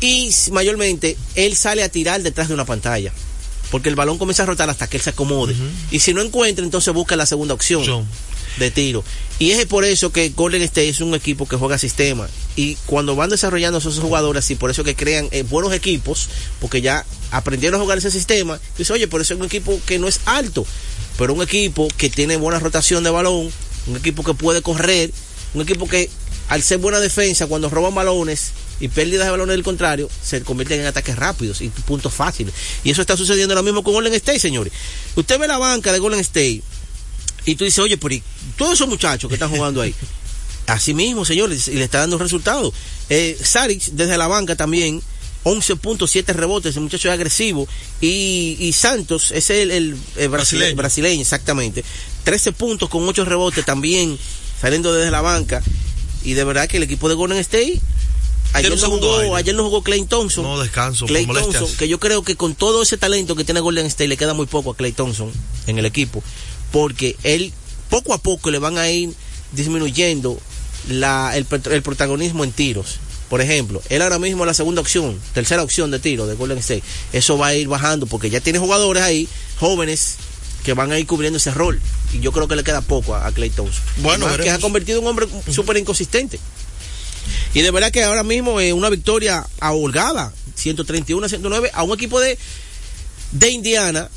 y mayormente él sale a tirar detrás de una pantalla. Porque el balón comienza a rotar hasta que él se acomode. Y si no encuentra, entonces busca la segunda opción de tiro. Y es por eso que Golden State es un equipo que juega sistema. Y cuando van desarrollando esos jugadores, y por eso que crean eh, buenos equipos, porque ya aprendieron a jugar ese sistema, dice, oye, por eso es un equipo que no es alto, pero un equipo que tiene buena rotación de balón, un equipo que puede correr, un equipo que al ser buena defensa, cuando roban balones y pérdidas de balones del contrario, se convierten en ataques rápidos y puntos fáciles. Y eso está sucediendo ahora mismo con Golden State, señores. Usted ve la banca de Golden State y tú dices, oye, pero todos esos muchachos que están jugando ahí. Así mismo, señores, y le está dando resultados. Eh, Saric, desde la banca también, 11.7 rebotes, el muchacho es agresivo. Y, Santos, es el, el, brasileño. brasileño, exactamente. 13 puntos con 8 rebotes también, saliendo desde la banca. Y de verdad que el equipo de Golden State Ayer no, jugó, ayer no jugó Clay Thompson. No descanso, Clay Thompson, que yo creo que con todo ese talento que tiene Golden State le queda muy poco a Clay Thompson en el equipo, porque él poco a poco le van a ir disminuyendo la, el, el protagonismo en tiros. Por ejemplo, él ahora mismo es la segunda opción, tercera opción de tiro de Golden State. Eso va a ir bajando porque ya tiene jugadores ahí, jóvenes, que van a ir cubriendo ese rol. Y yo creo que le queda poco a, Clay Thompson. Bueno, que se ha convertido en un hombre súper inconsistente. Y de verdad que ahora mismo es una victoria ahogada, 131 a 109, a un equipo de, de Indiana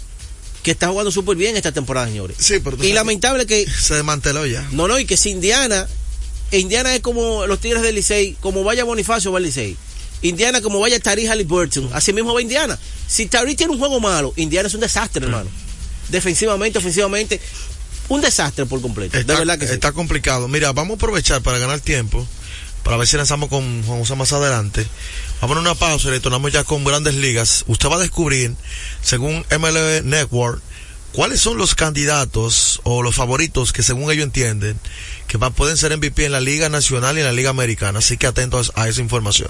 que está jugando súper bien esta temporada, señores. Sí, y lamentable que... Se desmanteló ya. No, no, y que si Indiana, Indiana es como los Tigres del Licey, como vaya Bonifacio va el Licey. Indiana como vaya Tari Halliburton, así mismo va Indiana. Si Tari tiene un juego malo, Indiana es un desastre, hermano. Defensivamente, ofensivamente, un desastre por completo. Está, de verdad que está complicado. Mira, vamos a aprovechar para ganar tiempo para ver si lanzamos con Juan José más adelante. Vamos a una pausa y retornamos ya con grandes ligas. Usted va a descubrir, según MLB Network, cuáles son los candidatos o los favoritos que según ellos entienden que pueden ser MVP en la Liga Nacional y en la Liga Americana. Así que atentos a esa información.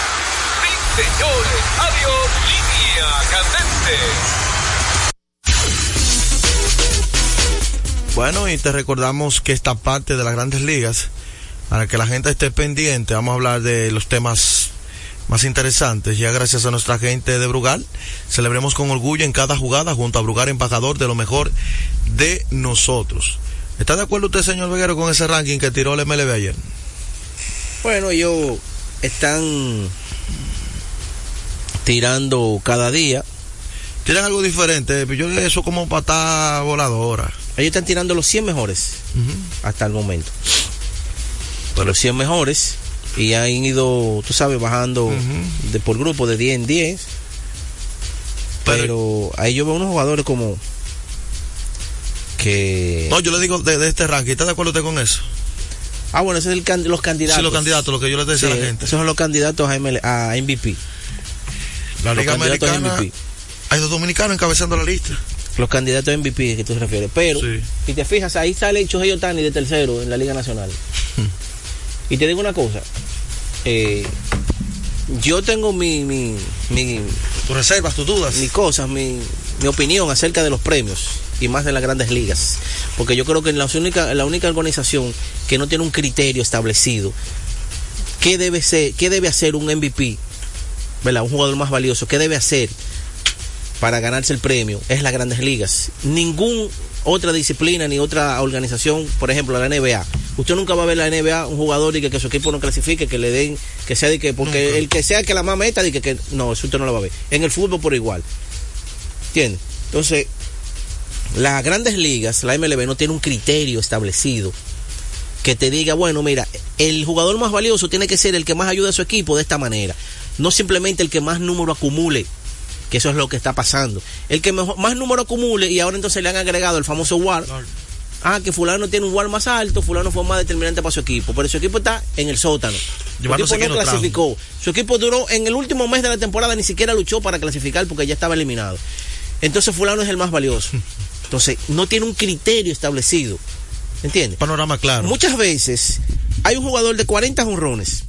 señores. Adiós, línea candente. Bueno, y te recordamos que esta parte de las grandes ligas, para que la gente esté pendiente, vamos a hablar de los temas más interesantes. Ya gracias a nuestra gente de Brugal, celebremos con orgullo en cada jugada junto a Brugal, embajador de lo mejor de nosotros. ¿Está de acuerdo usted, señor Veguero, con ese ranking que tiró el MLB ayer? Bueno, ellos están tirando cada día. Tiran algo diferente, yo eso como patada voladora. Ellos están tirando los 100 mejores hasta el momento. Pero los 100 mejores y han ido, tú sabes, bajando de por grupo de 10 en 10. Pero, ahí yo veo unos jugadores como que... No, yo le digo de, este ranking, ¿está de acuerdo usted con eso? Ah, bueno, esos son los candidatos. Sí, los candidatos, lo que yo le decía a la gente. Esos son los candidatos a, a MVP. La Liga Americana. Hay dos dominicanos encabezando la lista. Los candidatos a MVP que tú te refieres. Pero, si te fijas, ahí sale Chohei Otani de tercero en la Liga Nacional. y te digo una cosa. Eh, yo tengo mi, mi, mi tus reservas, tus dudas, mis cosas, mi, mi opinión acerca de los premios y más de las grandes ligas, porque yo creo que en la única la única organización que no tiene un criterio establecido qué debe ser, qué debe hacer un MVP, ¿verdad? Un jugador más valioso, qué debe hacer para ganarse el premio es las grandes ligas. Ningún otra disciplina ni otra organización, por ejemplo, la NBA. Usted nunca va a ver la NBA un jugador y que, su equipo no clasifique, que le den, que sea de que, porque el que sea que la más meta, de que, que no, eso usted no lo va a ver. En el fútbol por igual. ¿Entiende? Entonces, las grandes ligas, la MLB no tiene un criterio establecido que te diga, bueno, mira, el jugador más valioso tiene que ser el que más ayuda a su equipo de esta manera, no simplemente el que más número acumule que eso es lo que está pasando. El que mejor, más número acumule y ahora entonces le han agregado el famoso WAR. Ah, que fulano tiene un WAR más alto, fulano fue más determinante para su equipo, pero su equipo está en el sótano. Su equipo no clasificó. Su equipo duró en el último mes de la temporada ni siquiera luchó para clasificar porque ya estaba eliminado. Entonces fulano es el más valioso. Entonces, no tiene un criterio establecido. ¿Entiendes? Panorama claro. Muchas veces hay un jugador de 40 jonrones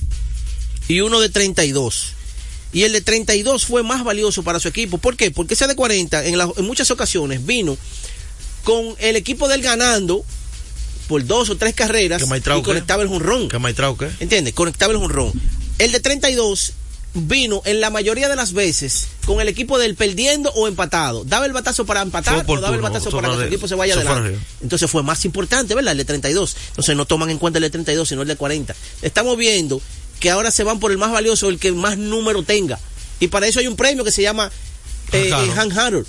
y uno de 32 y el de 32 fue más valioso para su equipo. ¿Por qué? Porque ese de 40 en, en muchas ocasiones vino con el equipo del ganando por dos o tres carreras y conectaba el jonrón. ¿Qué qué? ¿Entiendes? Conectaba el jonrón. El de 32 vino en la mayoría de las veces con el equipo del perdiendo o empatado. Daba el batazo para empatar o daba el batazo para que su equipo se vaya adelante. Entonces fue más importante, ¿verdad? El de 32. Entonces no toman en cuenta el de 32, sino el de 40. Estamos viendo que ahora se van por el más valioso, el que más número tenga. Y para eso hay un premio que se llama eh, Han Harold,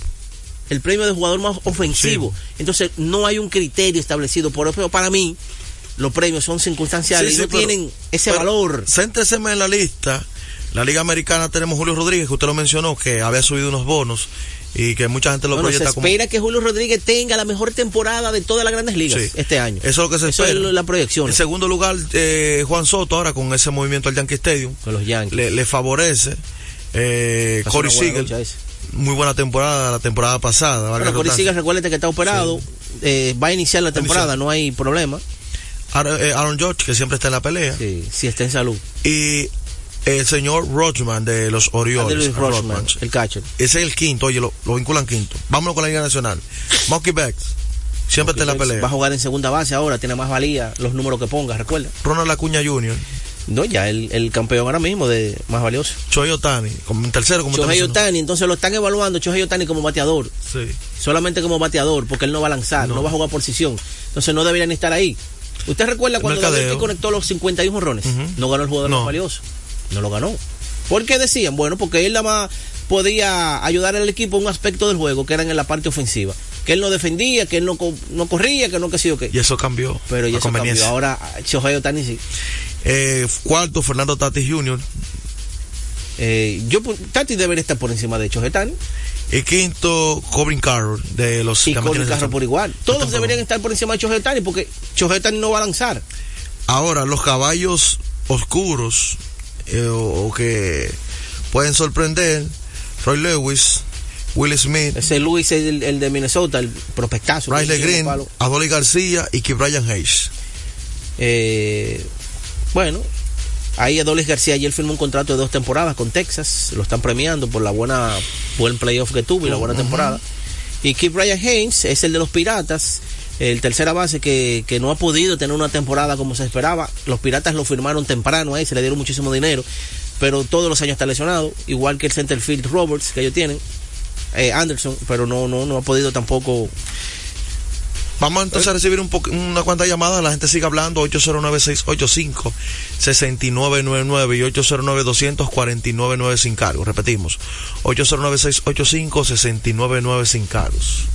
el premio de jugador más ofensivo. Entonces no hay un criterio establecido. Por eso para mí los premios son circunstanciales y no tienen ese valor. Sénteseme en la lista. La Liga Americana tenemos Julio Rodríguez, que usted lo mencionó, que había subido unos bonos y que mucha gente lo bueno, se espera que Julio Rodríguez tenga la mejor temporada de todas las grandes ligas este año. Eso es lo que se espera. Eso es la proyección. En segundo lugar, eh, Juan Soto ahora con ese movimiento al Yankee Stadium. Con los Yankees. Le, favorece. Eh, Corey Seager. Muy buena temporada la temporada pasada. Bueno, Corey Seager, recuérdate que está operado. Eh, va a iniciar la temporada, no hay problema. Eh, Aaron George, que siempre está en la pelea. Sí, si está en salud. Y el señor Rochman de los Orioles. el catcher. Ese es el quinto, oye, lo, vinculan quinto. Vámonos con la Liga Nacional. Monkey Becks. Siempre está en la pelea. Va a jugar en segunda base ahora, tiene más valía los números que ponga, recuerda. Ronald Acuña Jr. No, ya el, el campeón ahora mismo de más valioso. Chohei Otani, como tercero como Chohei Otani, entonces lo están evaluando Chohei Otani como bateador. Sí. Solamente como bateador, porque él no va a lanzar, no, va a jugar posición. Entonces no deberían estar ahí. ¿Usted recuerda cuando David conectó los 51 honrones? No ganó el jugador más valioso no lo ganó. ¿Por qué decían? Bueno, porque él nada más podía ayudar al equipo en un aspecto del juego que era en la parte ofensiva. Que él no defendía, que él no, no corría, que no que sí o qué. Y eso cambió. Pero ya eso cambió. Ahora, Shohei Otani sí. Eh, cuarto, Fernando Tati Jr. Eh, yo, Tati debería estar por encima de Shohei Otani. Y quinto, Corbin Carroll de los Y Corbin Carroll por igual. Todos deberían estar por encima de Shohei Otani porque Shohei Otani no va a lanzar. Ahora, los caballos oscuros eh, o, que pueden sorprender. Roy Lewis, Will Smith. Ese Lewis es el, de Minnesota, el prospectazo. Riley Green, Adolly García y que Brian Hayes. Eh, bueno, ahí Adolis García ayer firmó un contrato de dos temporadas con Texas. Lo están premiando por la buena buen playoff que tuvo y la buena temporada. Y Keith Brian Hayes es el de los Piratas el tercera base que, que, no ha podido tener una temporada como se esperaba. Los Piratas lo firmaron temprano ahí, se le dieron muchísimo dinero, pero todos los años está lesionado, igual que el centerfield Roberts que ellos tienen, eh, Anderson, pero no, no, no ha podido tampoco. Vamos entonces a recibir un una cuanta llamada, la gente sigue hablando, 809-685-6999 y 809-249-9 sin cargos. Repetimos, 809-685-6999 sin cargos.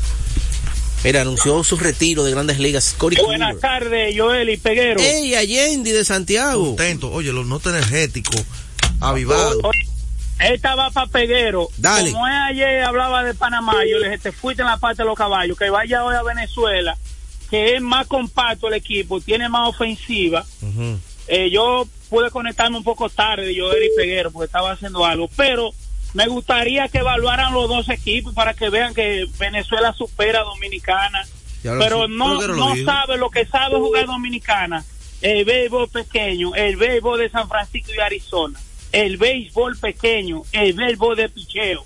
Mira, anunció su retiro de grandes ligas. Buenas tardes, Joel y Peguero. Ey, Allende de Santiago. Contento. Oye, los notas energéticos, avivados. Esta va para Peguero. Dale. Como ayer hablaba de Panamá, yo le dije, te fuiste en la parte de los caballos, que vaya hoy a Venezuela, que es más compacto el equipo, tiene más ofensiva. eh, yo pude conectarme un poco tarde, Joel y Peguero, porque estaba haciendo algo, pero me gustaría que evaluaran los dos equipos para que vean que Venezuela supera a Dominicana. Pero no, no sabe lo que sabe jugar Dominicana. El béisbol pequeño, el béisbol de San Francisco y Arizona, el béisbol pequeño, el béisbol de picheo.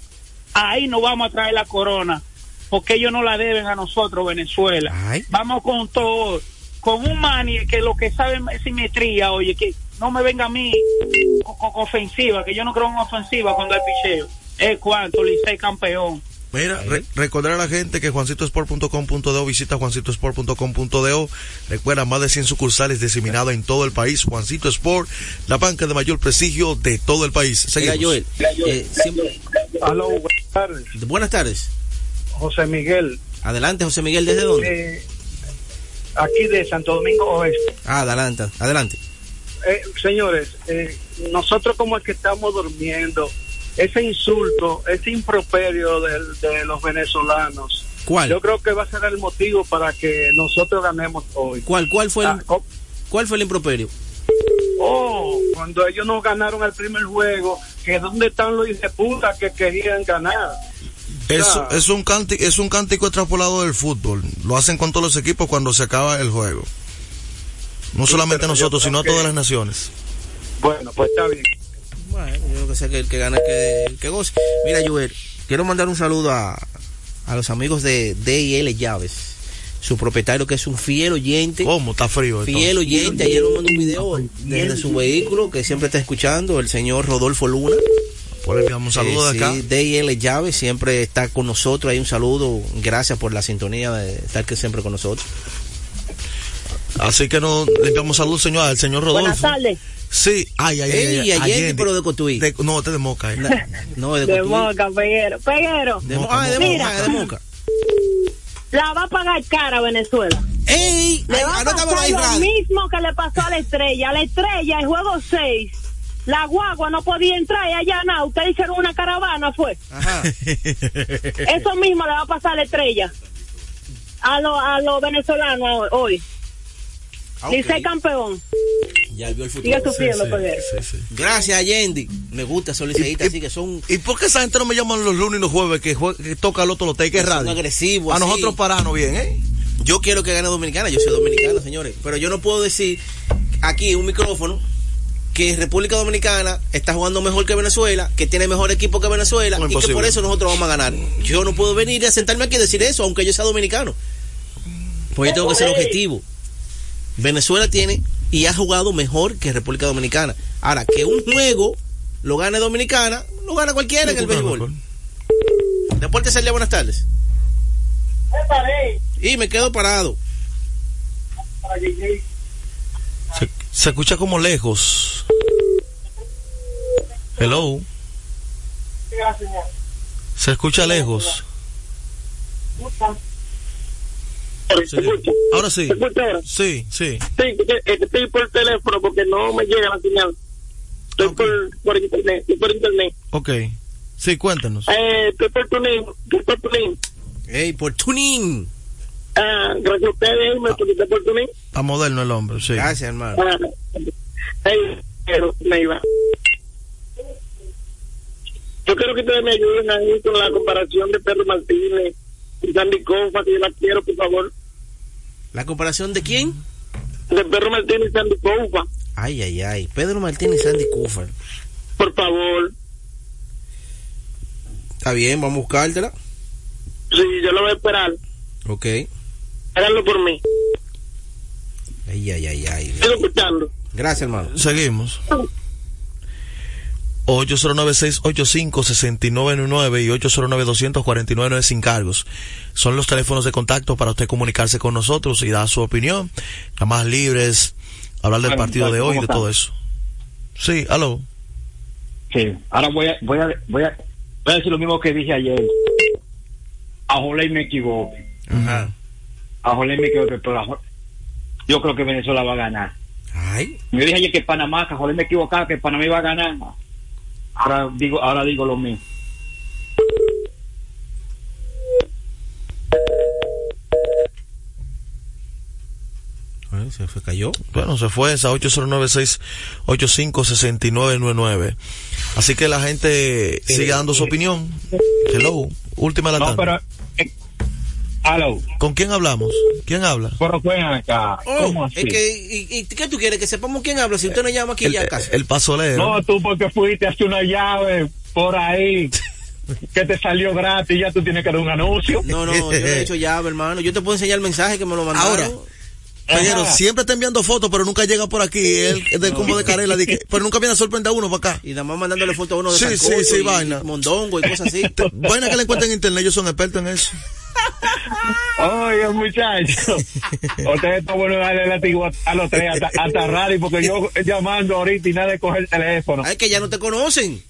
Ahí no vamos a traer la corona, porque ellos no la deben a nosotros, Venezuela. Vamos con todo, con un mani que lo que sabe es simetría, oye, que no me venga a mí con, ofensiva, que yo no creo en ofensiva cuando hay picheo. Es cuanto, Licey campeón. Mira, recordar a la gente que juancitosport.com.do visita juancitosport.com.do. Recuerda más de 100 sucursales diseminadas en todo el país. Juancito Sport, la banca de mayor prestigio de todo el país. Seguimos. Joel, eh, buenas tardes. Buenas tardes. José Miguel. Adelante, José Miguel, ¿desde dónde? Eh, aquí de Santo Domingo Oeste. Ah, adelante, adelante. Eh, señores, eh, nosotros como es que estamos durmiendo, ese insulto, ese improperio de, los venezolanos, ¿Cuál? Yo creo que va a ser el motivo para que nosotros ganemos hoy. ¿Cuál, cuál fue el, ah, cuál fue el improperio? Oh, cuando ellos no ganaron el primer juego, que dónde están los de puta que querían ganar. Es, es, un cántico, es un cántico extrapolado del fútbol. Lo hacen con todos los equipos cuando se acaba el juego. No solamente nosotros, sino a todas las naciones. Bueno, pues está bien. Bueno, yo creo que sea que el que gana que, que goce. Mira, Joel, quiero mandar un saludo a, a los amigos de DL Llaves su propietario que es un fiel oyente. ¿Cómo? Está frío. Fiel oyente. Ayer nos mandó un video desde su vehículo que siempre está escuchando, el señor Rodolfo Luna. Por le un saludo de acá. DL Llaves siempre está con nosotros. Hay un saludo. Gracias por la sintonía de estar que siempre con nosotros. Así que nos le enviamos saludos, señor, al señor Rodolfo. Buenas tardes. Sí, ay, ay, ay. ay, ay pero de Cotuí. no, este de Moca. Eh. No, de, de Moca, Peguero. Peguero. De, ah, de Moca, de Moca. La va a pagar cara Venezuela. ¡Ey! Le va a pasar lo mismo que le pasó a la estrella. A la estrella, el juego 6, la guagua no podía entrar y allá no. Ustedes hicieron una caravana, fue. Ajá. Eso mismo le va a pasar a la estrella. A los a lo venezolanos hoy. Ah, Dice campeón. Ya vio el futuro. Sigue sufriendo, Gracias, Yendi. Me gusta Solicita, así que son. ¿Y por qué esa gente no me llaman los lunes y los jueves que, toca el otro lote? Que es radio. Son agresivos. A nosotros pararnos bien, ¿eh? Yo quiero que gane Dominicana. Yo soy dominicano, señores. Pero yo no puedo decir aquí un micrófono que República Dominicana está jugando mejor que Venezuela, que tiene mejor equipo que Venezuela y que por eso nosotros vamos a ganar. Yo no puedo venir y sentarme aquí y decir eso, aunque yo sea dominicano. Pues yo tengo que ser objetivo. Venezuela tiene y ha jugado mejor que República Dominicana. Ahora, que un juego lo gane Dominicana, lo gana cualquiera en el béisbol. Deporte día buenas tardes. Y me quedo parado. Se, escucha como lejos. Hello. Se escucha lejos. Ahora sí. Sí, sí. Sí, estoy por teléfono porque no me llega la señal. Estoy por, por, internet. Estoy por internet. Ok. Sí, cuéntanos. Eh, estoy por tuning. Estoy por tuning. Ey, por tuning. Ah, gracias a ustedes, me ah, por tuning. A moderno el hombre, sí. Gracias, hermano. Ah, hey, pero me iba. Yo quiero que ustedes me ayuden ahí con la comparación de Pedro Martínez Sandy Koufax, que yo la quiero, por favor. ¿La comparación de quién? De Pedro Martínez y Sandy Koufax. Ay, ay, ay. Pedro Martínez y Sandy Koufax. Por favor. Está bien, vamos a buscártela. Sí, yo lo voy a esperar. Ok. Háganlo por mí. Ay, ay, ay, ay. Estoy escuchando. Gracias, hermano. Seguimos. 809-685-6999 y 809-249 sin cargos. Son los teléfonos de contacto para usted comunicarse con nosotros y dar su opinión. más libres, hablar del partido de hoy y de todo eso. Sí, aló. Sí, ahora voy a, voy a, voy a, voy a decir lo mismo que dije ayer. A me equivoco. Ajá. A me equivoco, pero yo creo que Venezuela va a ganar. Ay. Me dije ayer que Panamá, que Jolé me equivocaba, que Panamá iba a ganar. Ahora digo, ahora digo lo mismo. se fue, cayó. Bueno, se fue esa 809-685-6999. Así que la gente sigue dando su opinión. Hello, última la no, pero, eh, hello. ¿Con quién hablamos? ¿Quién habla? Pero acá. Oh, ¿Cómo así? Es que, y, ¿Qué tú quieres? Que sepamos quién habla. Si usted no llama aquí el, ya casa. El pasolero. No, tú porque fuiste hace una llave por ahí. que te salió gratis, ya tú tienes que dar un anuncio. No, no, yo no he hecho llave, hermano. Yo te puedo enseñar el mensaje que me lo mandaron. Ahora, pero siempre está enviando fotos, pero nunca llega por aquí. Él es del combo de Carela, pero nunca viene a sorprender a uno para acá. Y nada más mandándole fotos a uno de Sí, sí, sí, vaina. Mondongo y cosas así. vaina que le encuentran en internet, ellos son expertos en eso. Oye, muchachos, usted está bueno darle látigo a los tres hasta, hasta porque yo llamando ahorita y nadie coge el teléfono. Ay, que ya no te conocen.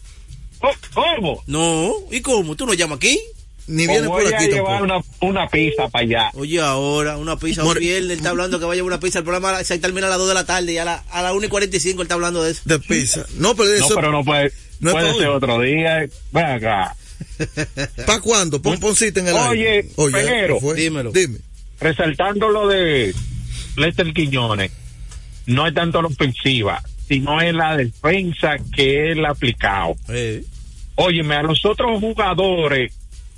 ¿Cómo? No, ¿y cómo? ¿Tú no llamas aquí? Ni viene por aquí. Voy a llevar una, una, pizza para allá. Oye, ahora, una pizza. Un viernes, él está hablando que va a llevar una pizza. El programa se termina a las 2 de la tarde y a, la, a las 1 y 45 él está hablando de eso. De pizza. No, pero eso. No, pero no puede. No puede ser otro día. Ven acá. ¿Para cuándo? Pon, en el Oye, aire. Oye, Peguero, dímelo. Dime. Resaltando lo de Lester Quiñones, no es tanto la ofensiva, sino es la defensa que él ha aplicado. Eh. Óyeme, a los otros jugadores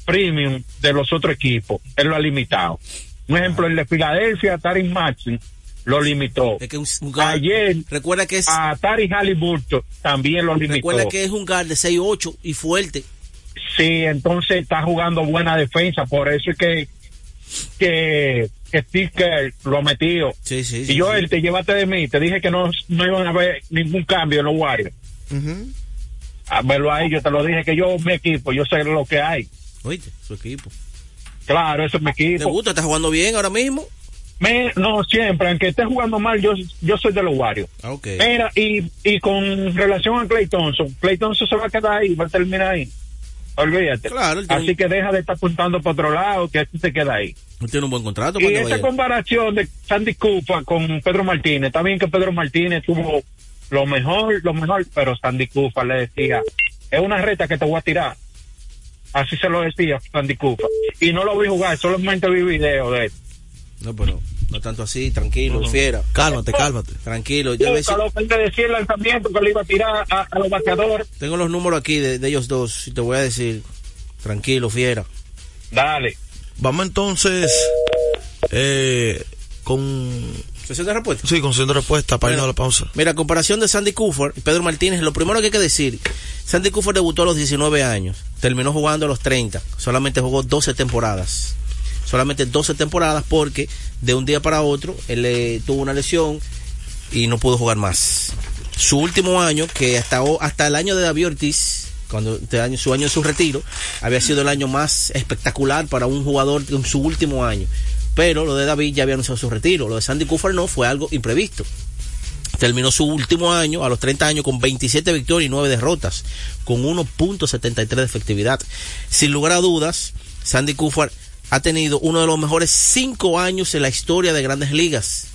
premium de los otros equipos, él lo ha limitado. Un ejemplo, el de Filadelfia, Tarin Maxim, lo limitó. Es que un, un guard, Ayer, recuerda que es, a Tari Halliburton también lo limitó. Recuerda que es un guard de 6'8 y fuerte. Sí, entonces está jugando buena defensa, por eso es que que, que Steve Kerr lo metió. Sí, sí, y yo, él te llevaste de mí, te dije que no, no iban a haber ningún cambio en los Warriors. Uh -huh. A verlo ahí, yo te lo dije que yo, mi equipo, yo sé lo que hay. Oíste, su equipo. Claro, eso es mi equipo. ¿Te gusta? ¿Estás jugando bien ahora mismo? Me, no, siempre, aunque esté jugando mal, yo, yo soy de los Warriors. Ah, ok. Mira, y, y con relación a Clay Thompson, Clay Thompson se va a quedar ahí, va a terminar ahí. Olvídate. Claro, Así que deja de estar apuntando para otro lado, que así se queda ahí. él tiene un buen contrato. Y esa vaya. comparación de Sandy Cupa con Pedro Martínez, está bien que Pedro Martínez tuvo lo mejor, lo mejor, pero Sandy Cupa le decía, es una reta que te voy a tirar. Así se lo decía Sandy Cupa. Y no lo vi jugar, solamente vi video de él. No, pero no tanto así, tranquilo, No, no. fiera. Cálmate, cálmate. Tranquilo. Yo a veces- que decía el lanzamiento que le iba a tirar a, a los bateadores. tengo los números aquí de, de ellos dos y te voy a decir, tranquilo, fiera. Dale. Vamos entonces eh, con. ¿Sesión de respuesta? Sí, con sesión de respuesta para Bueno. irnos a la pausa. Mira, comparación de Sandy Cooper y Pedro Martínez, lo primero que hay que decir, Sandy Cooper debutó a los 19 años, terminó jugando a los 30, solamente jugó 12 temporadas. Solamente 12 temporadas porque de un día para otro él eh, tuvo una lesión y no pudo jugar más. Su último año, que hasta, hasta el año de David Ortiz, cuando este su año de su retiro, había sido el año más espectacular para un jugador en su último año. Pero lo de David ya había anunciado su retiro. Lo de Sandy Cooper no fue algo imprevisto. Terminó su último año, a los 30 años, con 27 victorias y 9 derrotas, con 1.73 de efectividad. Sin lugar a dudas, Sandy Cooper ha tenido uno de los mejores 5 años en la historia de grandes ligas.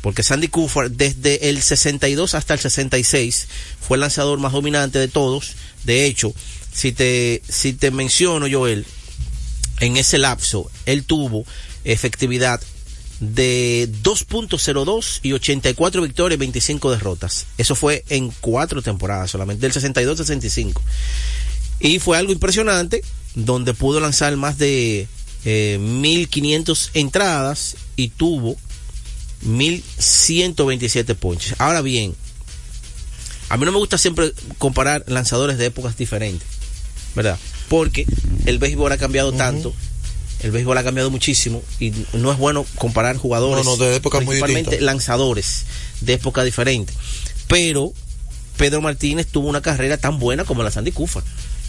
Porque Sandy Cooper, desde el 62 hasta el 66, fue el lanzador más dominante de todos. De hecho, si te, si te menciono, Joel, en ese lapso, él tuvo efectividad de 2.02 y 84 victorias y 25 derrotas. Eso fue en cuatro temporadas solamente, del 62 al 65. Y fue algo impresionante, donde pudo lanzar más de eh, 1500 entradas y tuvo 1127 ponches. Ahora bien, a mí no me gusta siempre comparar lanzadores de épocas diferentes, ¿verdad? Porque el béisbol ha cambiado tanto, el béisbol ha cambiado muchísimo y no es bueno comparar jugadores, No, no, de épocas principalmente lanzadores de época diferente. Pero Pedro Martínez tuvo una carrera tan buena como la Sandy Cooper.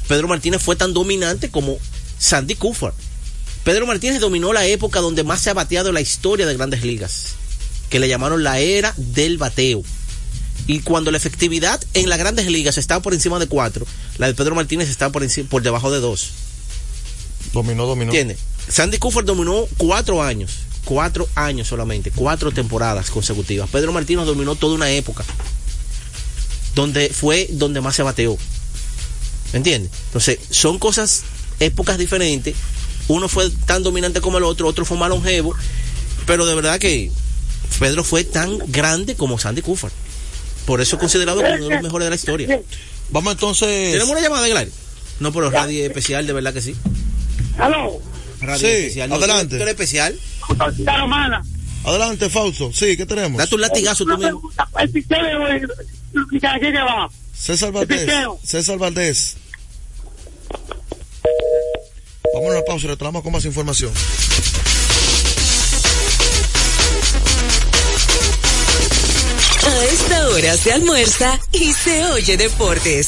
Pedro Martínez fue tan dominante como Sandy Cooper. Pedro Martínez dominó la época donde más se ha bateado en la historia de grandes ligas, que le llamaron la era del bateo. Y cuando la efectividad en las grandes ligas está por encima de 4, la de Pedro Martínez está por, encima, por debajo de 2. Dominó, dominó. ¿Entiendes? Sandy Cooper dominó cuatro años, cuatro años solamente, cuatro temporadas consecutivas. Pedro Martínez dominó toda una época, donde fue donde más se bateó. ¿Me entiendes? Entonces, son cosas, épocas diferentes. Uno fue tan dominante como el otro, otro fue más longevo, pero de verdad que Pedro fue tan grande como Sandy Koufax. Por eso es considerado como uno de los mejores de la historia. Vamos entonces. ¿Tenemos una llamada de Gladys? No, pero radio especial, de verdad que sí. ¿Aló? Radio Sí, especial. adelante. ¿tú eres especial? romana. Adelante, Fausto. Sí, ¿qué tenemos? Date un latigazo tú mismo. El picheo, ¿qué que va? César Valdés. César Valdés. Vamos a una pausa y retornamos con más información. A esta hora se almuerza y se oye deportes.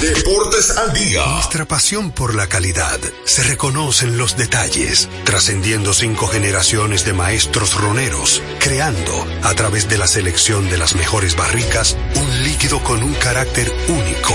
Deportes al día. Nuestra pasión por la calidad se reconoce en los detalles, trascendiendo cinco generaciones de maestros roneros, creando, a través de la selección de las mejores barricas, un líquido con un carácter único,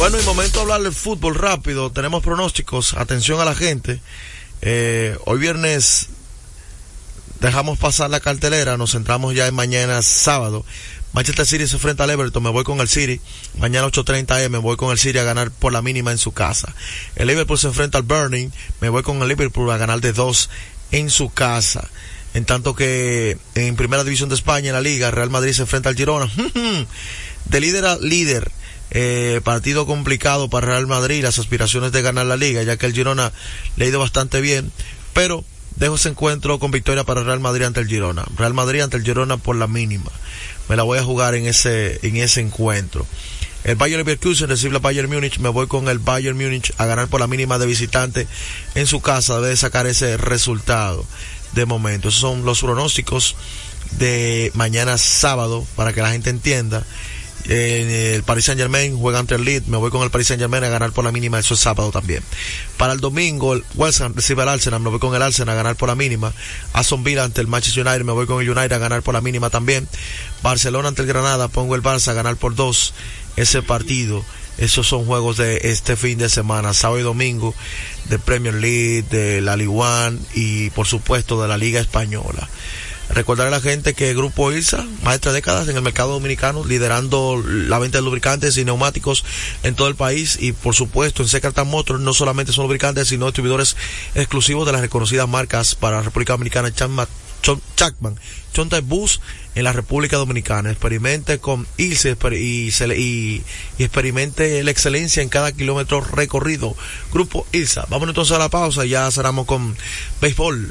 Bueno, y momento de hablar del fútbol rápido. Tenemos pronósticos. Atención a la gente. Eh, hoy viernes dejamos pasar la cartelera. Nos centramos ya en mañana sábado. Manchester City se enfrenta al Everton. Me voy con el City. Mañana 8.30 M. Me voy con el City a ganar por la mínima en su casa. El Liverpool se enfrenta al Burning. Me voy con el Liverpool a ganar de 2 en su casa. En tanto que en primera división de España, en la liga, Real Madrid se enfrenta al Girona. de líder a líder. Eh, partido complicado para Real Madrid, las aspiraciones de ganar la liga, ya que el Girona le ha ido bastante bien, pero dejo ese encuentro con victoria para Real Madrid ante el Girona. Real Madrid ante el Girona por la mínima. Me la voy a jugar en ese, en ese encuentro. El Bayern Leverkusen recibe al Bayern Múnich. Me voy con el Bayern Múnich a ganar por la mínima de visitante en su casa. Debe de sacar ese resultado de momento. Esos son los pronósticos de mañana sábado para que la gente entienda. Eh, el Paris Saint Germain juega ante el Leeds. Me voy con el Paris Saint Germain a ganar por la mínima. Eso es sábado también. Para el domingo, el West Ham recibe al Arsenal. Me voy con el Arsenal a ganar por la mínima. Aston Villa ante el Manchester United. Me voy con el United a ganar por la mínima también. Barcelona ante el Granada. Pongo el Barça a ganar por dos ese partido. Esos son juegos de este fin de semana, sábado y domingo, de Premier League, de la Ligue 1 y por supuesto de la Liga Española. Recordar a la gente que Grupo ILSA, más de décadas en el mercado dominicano, liderando la venta de lubricantes y neumáticos en todo el país y por supuesto en Secretan Motors no solamente son lubricantes sino distribuidores exclusivos de las reconocidas marcas para la República Dominicana Chapman, Chapman, Chonta Bus en la República Dominicana. Experimente con ILSA y, y, y experimente la excelencia en cada kilómetro recorrido. Grupo ILSA. Vamos entonces a la pausa y ya cerramos con béisbol.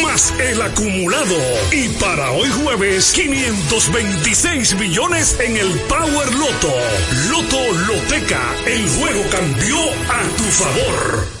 el acumulado. Y para hoy jueves, 526 millones en el Power Loto. Loto Loteca, el juego cambió a tu favor.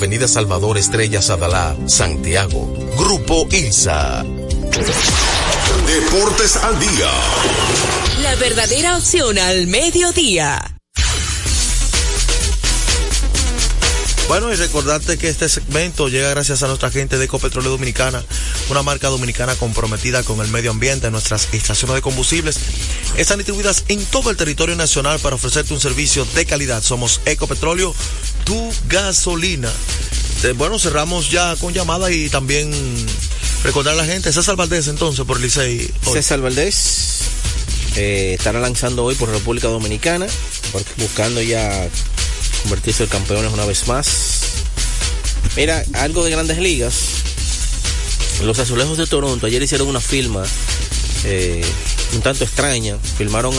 Avenida Salvador Estrella Sadalá, Santiago. Grupo ILSA. Deportes al día. La verdadera opción al mediodía. Bueno, y recordarte que este segmento llega gracias a nuestra gente de Ecopetróleo Dominicana, una marca dominicana comprometida con el medio ambiente. Nuestras estaciones de combustibles están distribuidas en todo el territorio nacional para ofrecerte un servicio de calidad. Somos Ecopetróleo tu gasolina. Eh, bueno, cerramos ya con llamada y también recordar a la gente. César Valdés entonces por Licey. César Valdés eh, estará lanzando hoy por República Dominicana, buscando ya convertirse en campeones una vez más. Mira, algo de grandes ligas. Los azulejos de Toronto ayer hicieron una firma eh, un tanto extraña. Filmaron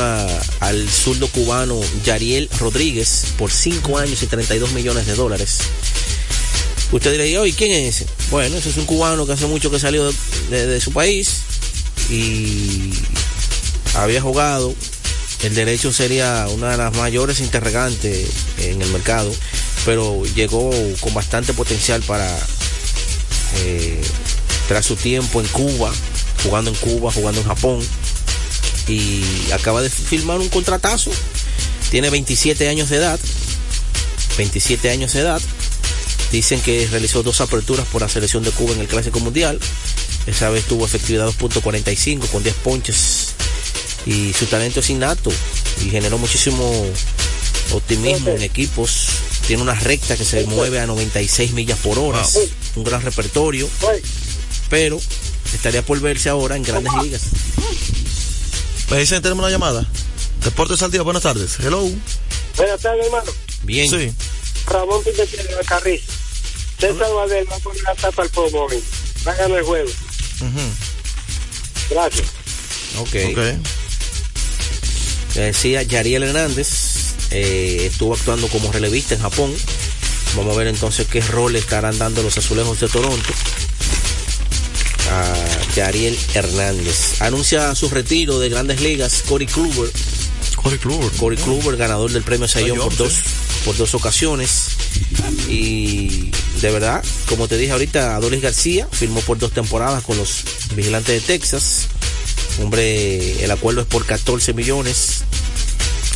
al zurdo cubano Yariel Rodríguez por 5 años y 32 millones de dólares. Usted diría, ¿y quién es ese? Bueno, ese es un cubano que hace mucho que salió de, su país y había jugado. El derecho sería una de las mayores interrogantes en el mercado, pero llegó con bastante potencial para, eh, tras su tiempo en Cuba, jugando en Cuba, jugando en Japón y acaba de firmar un contratazo. Tiene 27 años de edad. 27 años de edad. Dicen que realizó dos aperturas por la selección de Cuba en el Clásico Mundial. Esa vez tuvo efectividad 2.45 con 10 ponches. Y su talento es innato y generó muchísimo optimismo en equipos. Tiene una recta que se mueve a 96 millas por hora. Un gran repertorio. Pero estaría por verse ahora en grandes ligas. Me dicen, tenemos una llamada. Deportes al día, buenas tardes. Hello. Buenas tardes, hermano. Bien. Sí. Ramón Pintetero de Carriz. César Badel va a poner la tapa al pomo Va a ganar el juego. Gracias. Ok. Decía Yariel Hernández. Eh, estuvo actuando como relevista en Japón. Vamos a ver entonces qué rol estarán dando los azulejos de Toronto a Yariel Hernández. Anuncia su retiro de grandes ligas Corey Kluber. Corey Kluber. Corey Kluber, ganador del premio Sayón por dos, por dos ocasiones. Y de verdad, como te dije ahorita, Adolis García firmó por dos temporadas con los vigilantes de Texas. Hombre, el acuerdo es por 14 millones.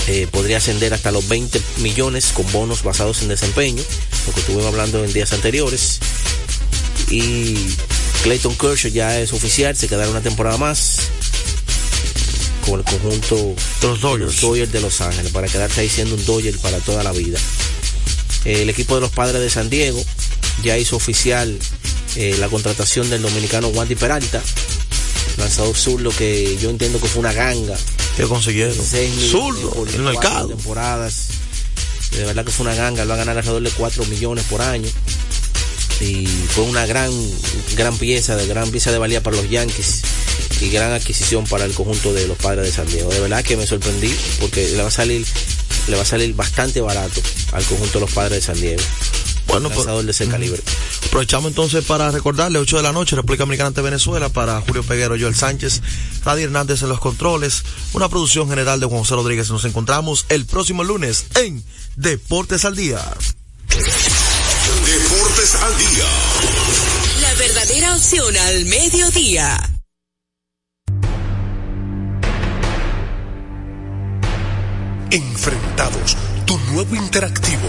Eh, podría ascender hasta los 20 millones con bonos basados en desempeño, lo que estuvimos hablando en días anteriores. Y Clayton Kershaw ya es oficial, se quedará una temporada más con el conjunto de los Dodgers. de Los Ángeles para quedarse ahí siendo un Dodger para toda la vida. El equipo de los padres de San Diego ya hizo oficial eh, la contratación del dominicano Wandy Peralta, lanzador sur, lo que yo entiendo que fue una ganga. ¿Qué consiguieron? Zurdo, en el mercado. temporadas. De verdad que fue una ganga, lo va a ganar alrededor de 4 millones por año y fue una gran, gran pieza, de gran pieza de valía para los Yankees y gran adquisición para el conjunto de los padres de San Diego. De verdad que me sorprendí porque le va a salir, le va a salir bastante barato al conjunto de los padres de San Diego. Bueno, pues, de ese calibre. Aprovechamos entonces para recordarle 8 de la noche, República Dominicana ante Venezuela, para Julio Peguero, Joel Sánchez, Radio Hernández en los controles, una producción general de Juan José Rodríguez. Nos encontramos el próximo lunes en Deportes al Día. Deportes al día. verdadera opción al mediodía. Enfrentados, tu nuevo interactivo,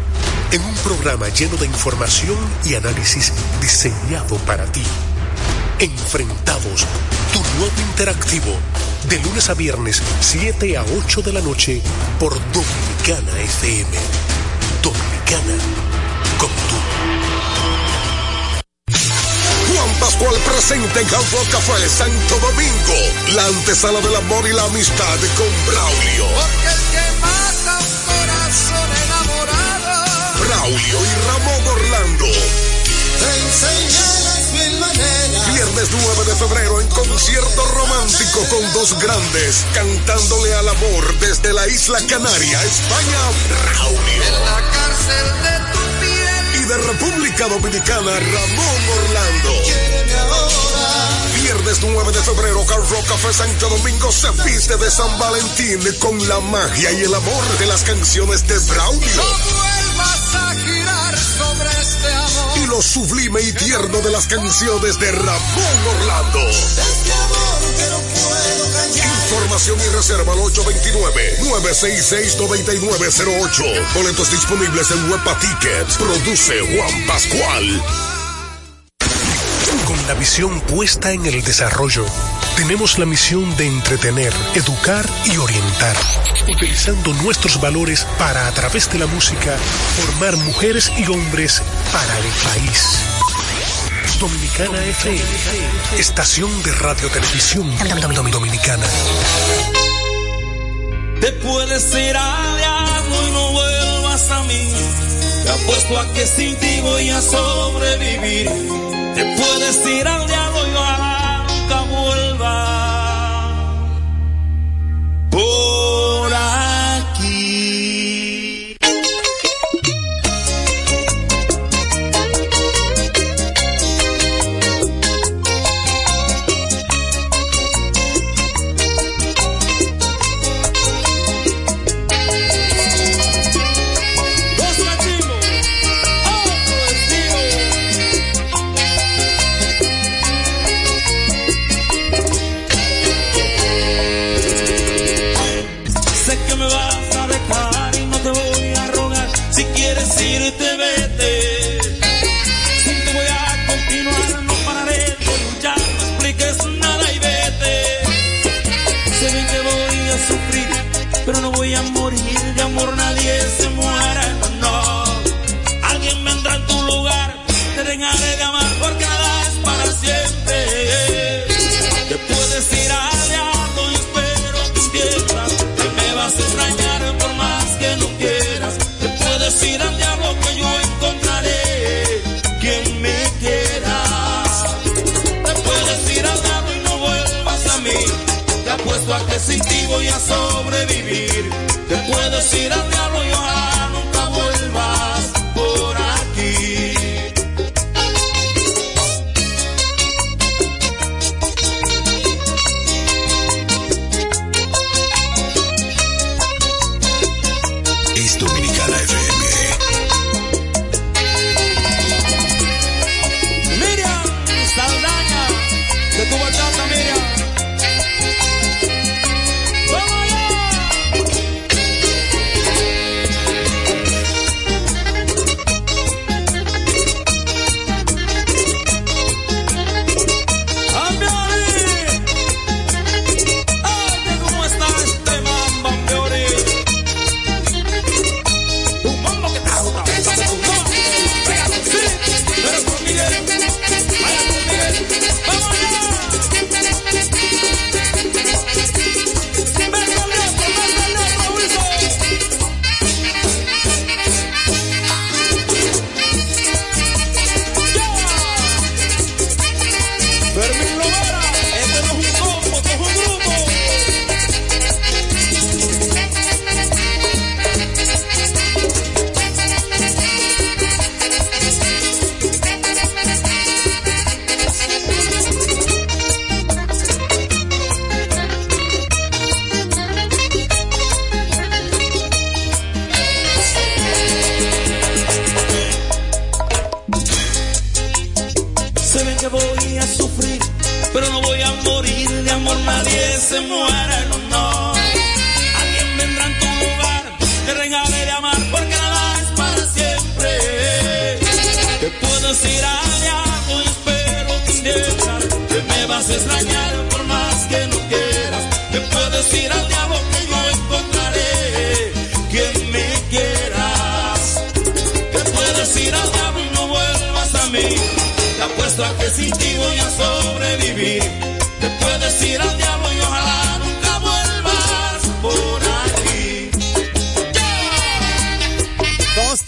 en un programa lleno de información y análisis diseñado para ti. Enfrentados, tu nuevo interactivo, de lunes a viernes, 7 a 8 de la noche, por Dominicana FM. Dominicana, con tú. Juan Pascual presente en Campo Café Santo Domingo, la antesala del amor y la amistad con Braulio. Porque el que Braulio y Ramón Orlando. Te enseñarás mil maneras. Viernes 9 de febrero en concierto romántico con dos grandes, cantándole al amor desde la isla Canaria, España, Braulio. En la cárcel de tu piel. Y de República Dominicana, Ramón Orlando. Viernes 9 de febrero, Car Rock Café Santo Domingo se viste de San Valentín con la magia y el amor de las canciones de Braulio. No Y lo sublime y tierno de las canciones de Ramón Orlando. Este amor que no puedo callar. Información y reserva al 829-966-9908. Boletos disponibles en Huepa Tickets. Produce Juan Pascual. Con la visión puesta en el desarrollo, tenemos la misión de entretener, educar y orientar, utilizando nuestros valores para, a través de la música, formar mujeres y hombres para el país. Dominicana FM, estación de radio televisión dominicana. Te puedes ir al diablo y no vuelvas a mí. Te apuesto a que sin ti voy a sobrevivir. Te puedes ir al diablo y nunca vuelva. Nadie se muere, no, no. Alguien vendrá en tu lugar, te regale de amar, porque nada es para siempre. Te puedes ir al diablo y espero que me vas a extrañar por más que no quieras. Te puedes ir al diablo que yo encontraré quien me quieras. Te puedes ir al diablo y no vuelvas a mí apuesto a que sin ti voy a sobrevivir.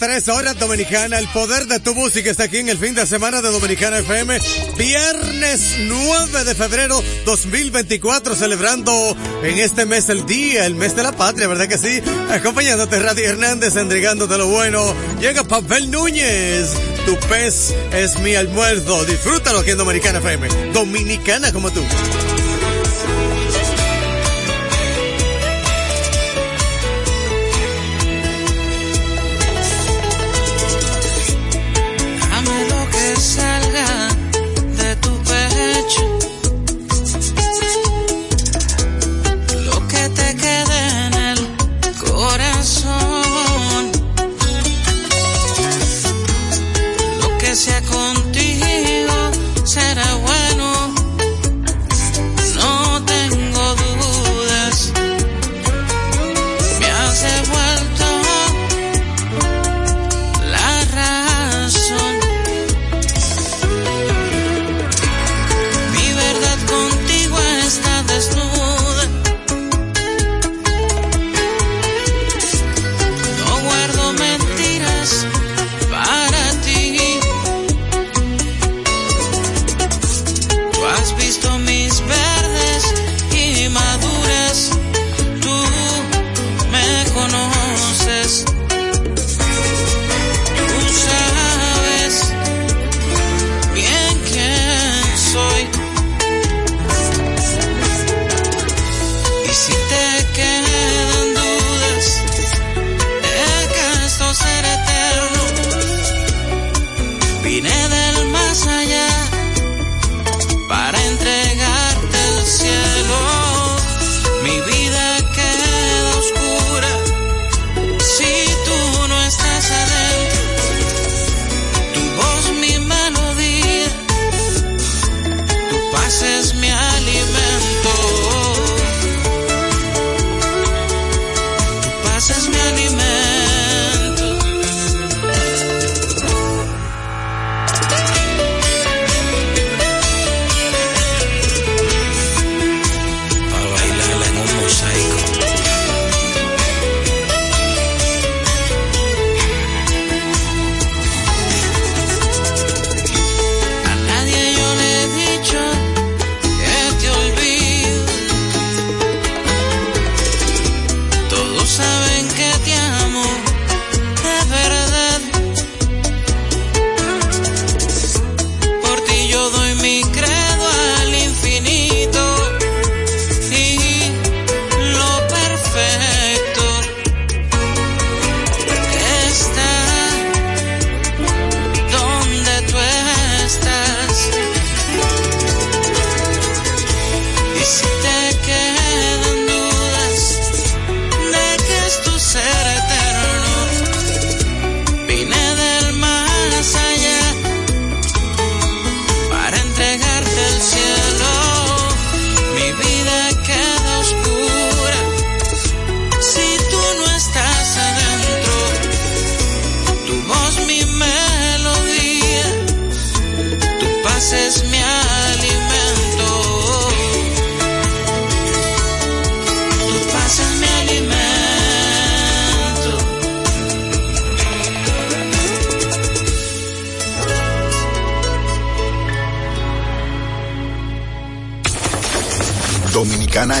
Tres horas Dominicana, el poder de tu música está aquí en el fin de semana de Dominicana FM. Viernes 9 de febrero 2024, celebrando en este mes el día, el mes de la patria, ¿verdad que sí? Acompañándote Radio Hernández, entregándote lo bueno. Llega Papel Núñez tu pez es mi almuerzo. Disfrútalo aquí en Dominicana FM. Dominicana como tú.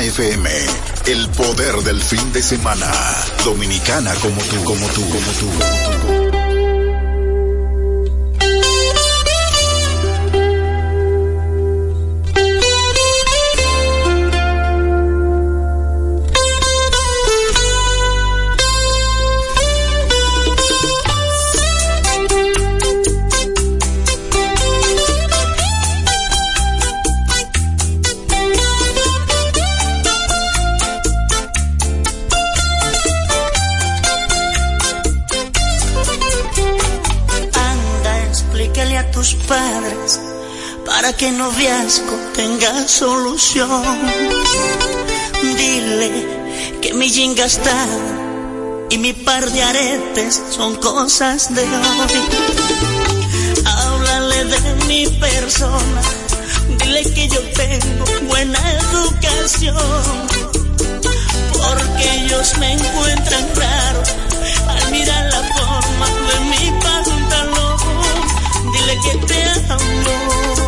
FM. El poder del fin de semana. Dominicana como tú, como tú, como tú. Como tú. Que noviazgo tenga solución. Dile que mi jinga está y mi par de aretes son cosas de hoy. Háblale de mi persona, dile que yo tengo buena educación, porque ellos me encuentran raro al mirar la forma de mi pantalón. Dile que te amo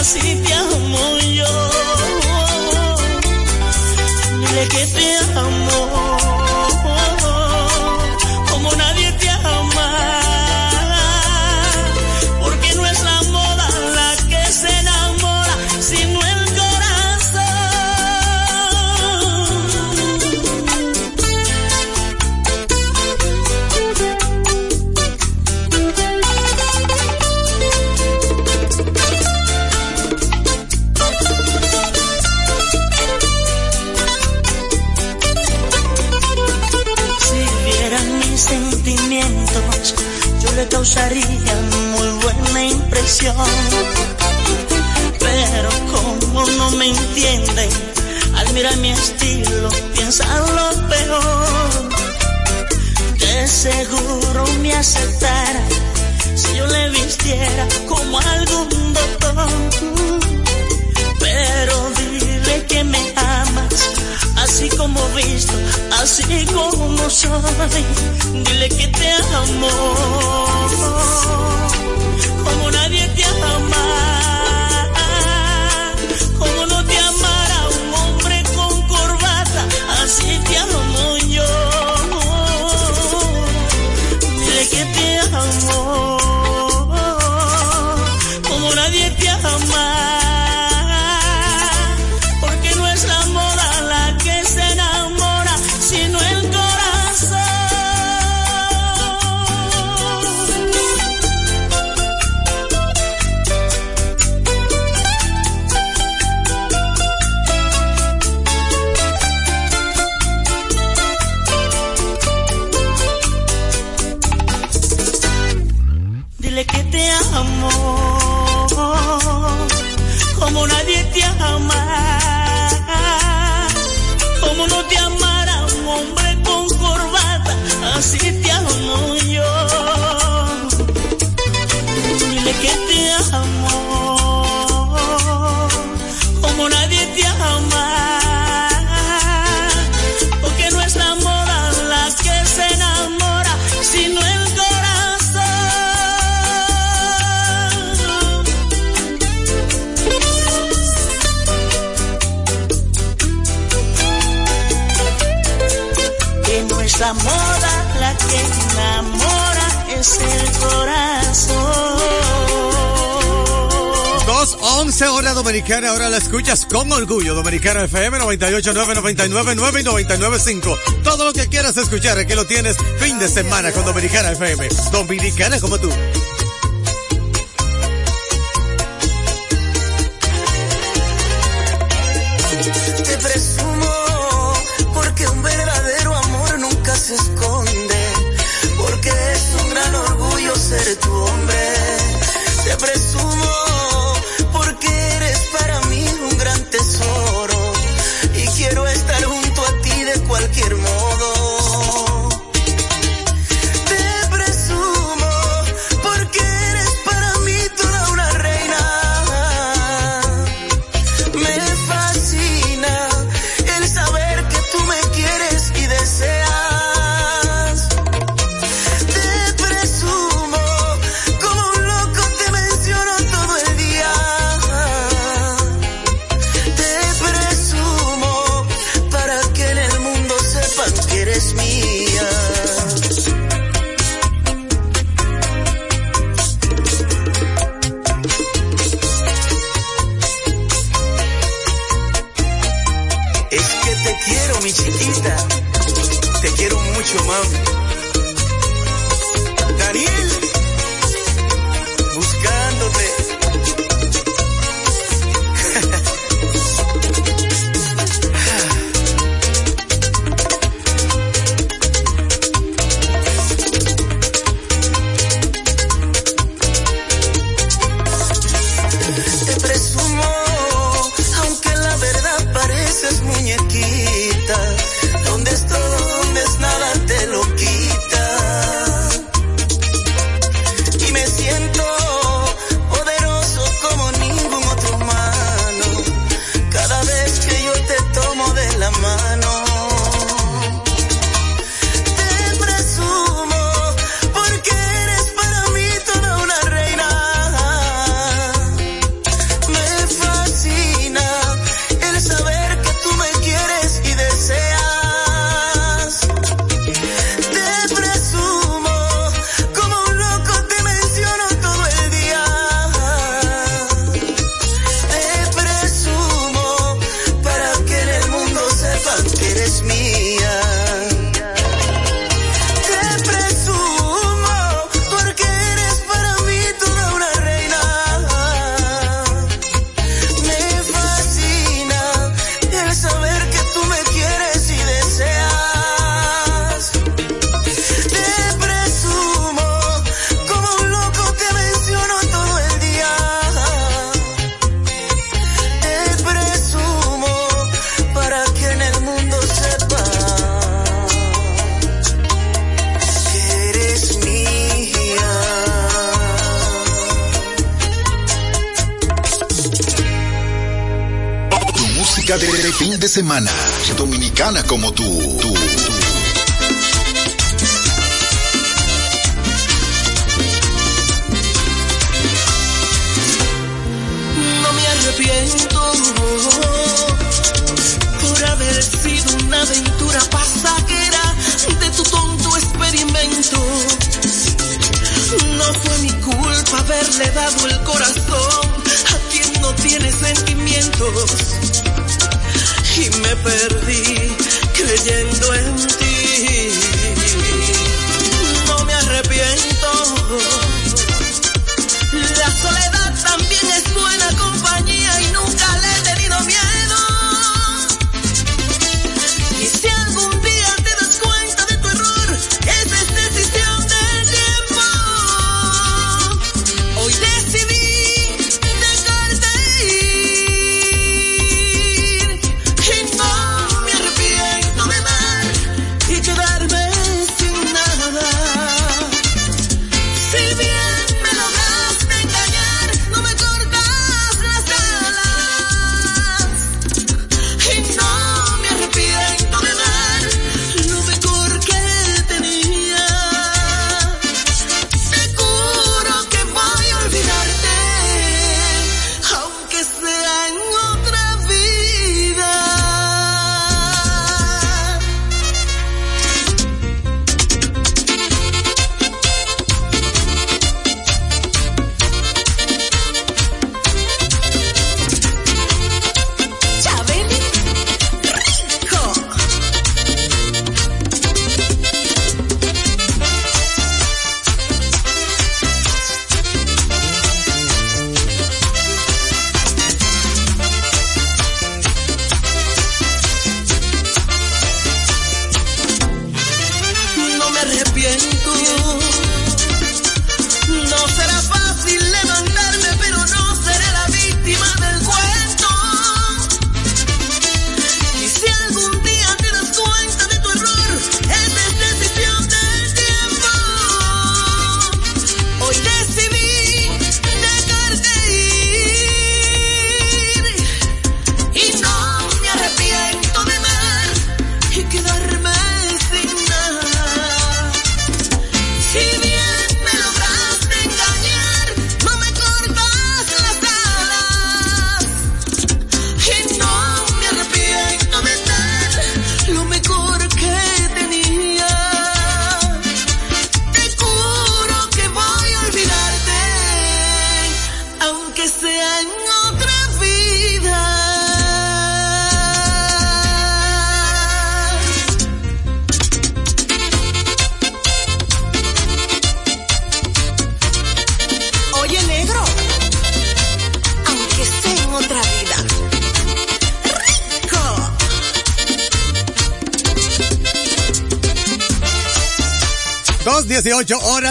así te amo yo. Dile que te amo. Hora dominicana, ahora la escuchas con orgullo. Dominicana FM 98.9, 99.9 y 99.5. Todo lo que quieras escuchar, aquí lo tienes fin de semana con Dominicana FM. Dominicana como tú. Haberle dado el corazón a quien no tiene sentimientos. Y me perdí creyendo en ti.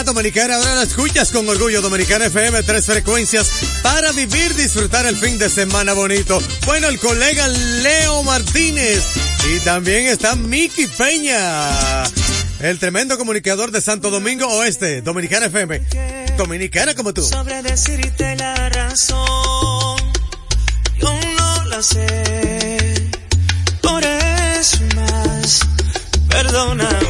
218 horas dominicana, ahora la escuchas con orgullo Dominicana FM, tres frecuencias para vivir, disfrutar el fin de semana bonito. Bueno, el colega Leo Martínez y también está Miki Peña, el tremendo comunicador de Santo Domingo Oeste, Dominicana FM, dominicana como tú. Sobre decirte la razón, yo no la sé. Por eso más, perdóname.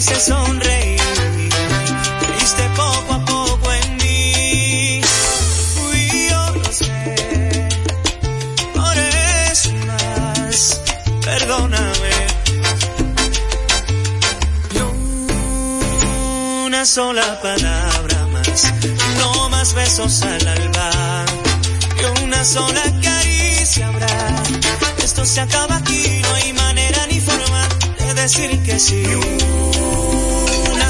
hice sonreír. Creíste poco a poco en mí. Uy, yo lo sé. Por eso más, perdóname. Y una sola palabra más. No más besos al alba. Y una sola caricia habrá. Esto se acaba aquí, no hay manera ni forma de decir que sí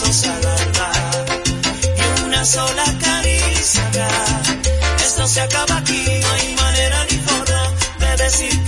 besos al alba y una sola caricia. Esto se acaba aquí, no hay manera ni forma de decir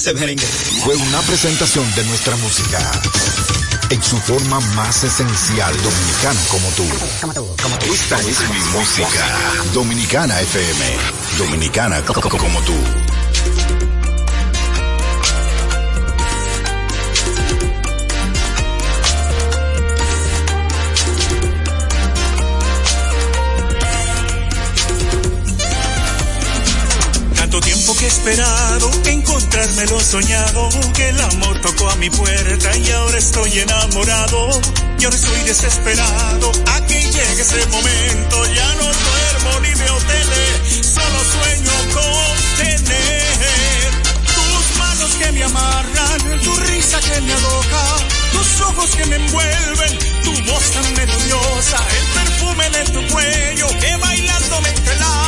Ese merengue. Fue una presentación de nuestra música. En su forma más esencial, dominicana como tú. Como tú, como tú. Esta es mi música. Dominicana FM. Dominicana co- co- como tú. Esperado encontrarme lo soñado, que el amor tocó a mi puerta y ahora estoy enamorado. Y ahora estoy desesperado a que llegue ese momento. Ya no duermo ni veo tele, solo sueño con tener tus manos que me amarran, tu risa que me aloca, tus ojos que me envuelven, tu voz tan melodiosa, el perfume de tu cuello que bailando me entrelaza,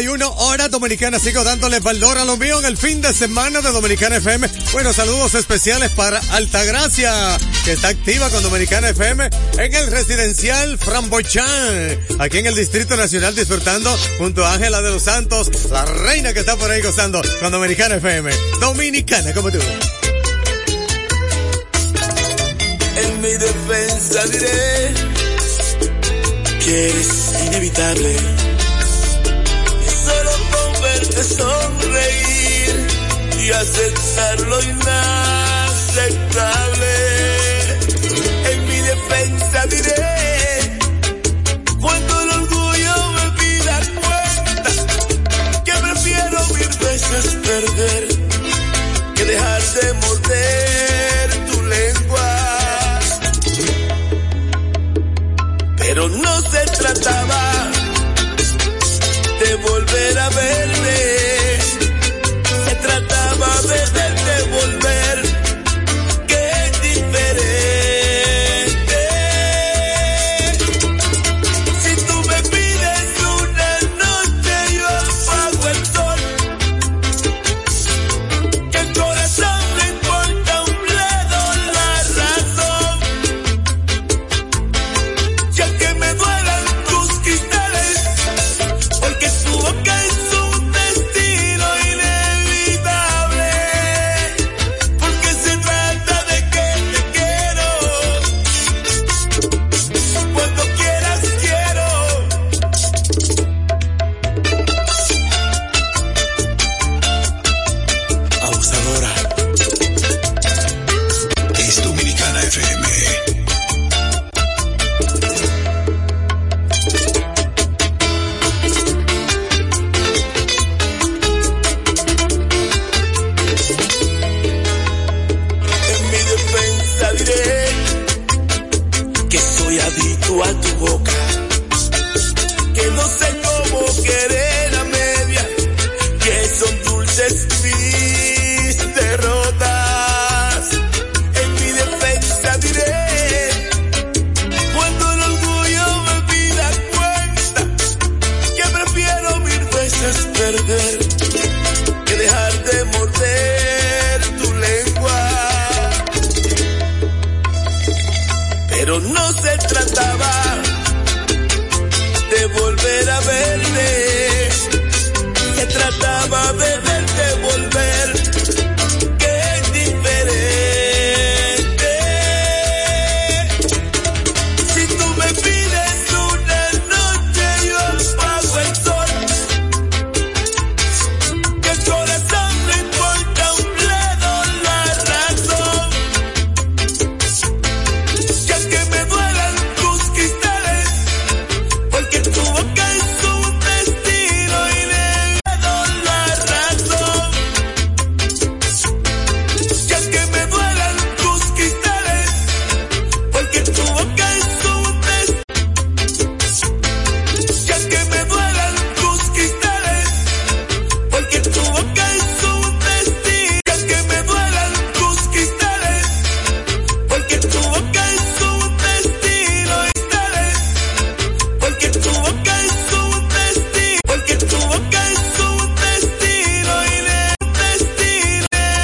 2.31 hora dominicana. Sigo dándole valor a lo mío en el fin de semana de Dominicana FM. Bueno, saludos especiales para Altagracia, que está activa con Dominicana FM en el residencial Framboyán, aquí en el Distrito Nacional, disfrutando junto a Ángela de los Santos, la reina que está por ahí gozando con Dominicana FM. Dominicana, como tú. En mi defensa diré que eres inevitable. Verte sonreír y aceptar lo inaceptable. En mi defensa diré cuando el orgullo me pida cuenta que prefiero mil veces perder que dejar de morder tu lengua. Pero no se trataba volver a verme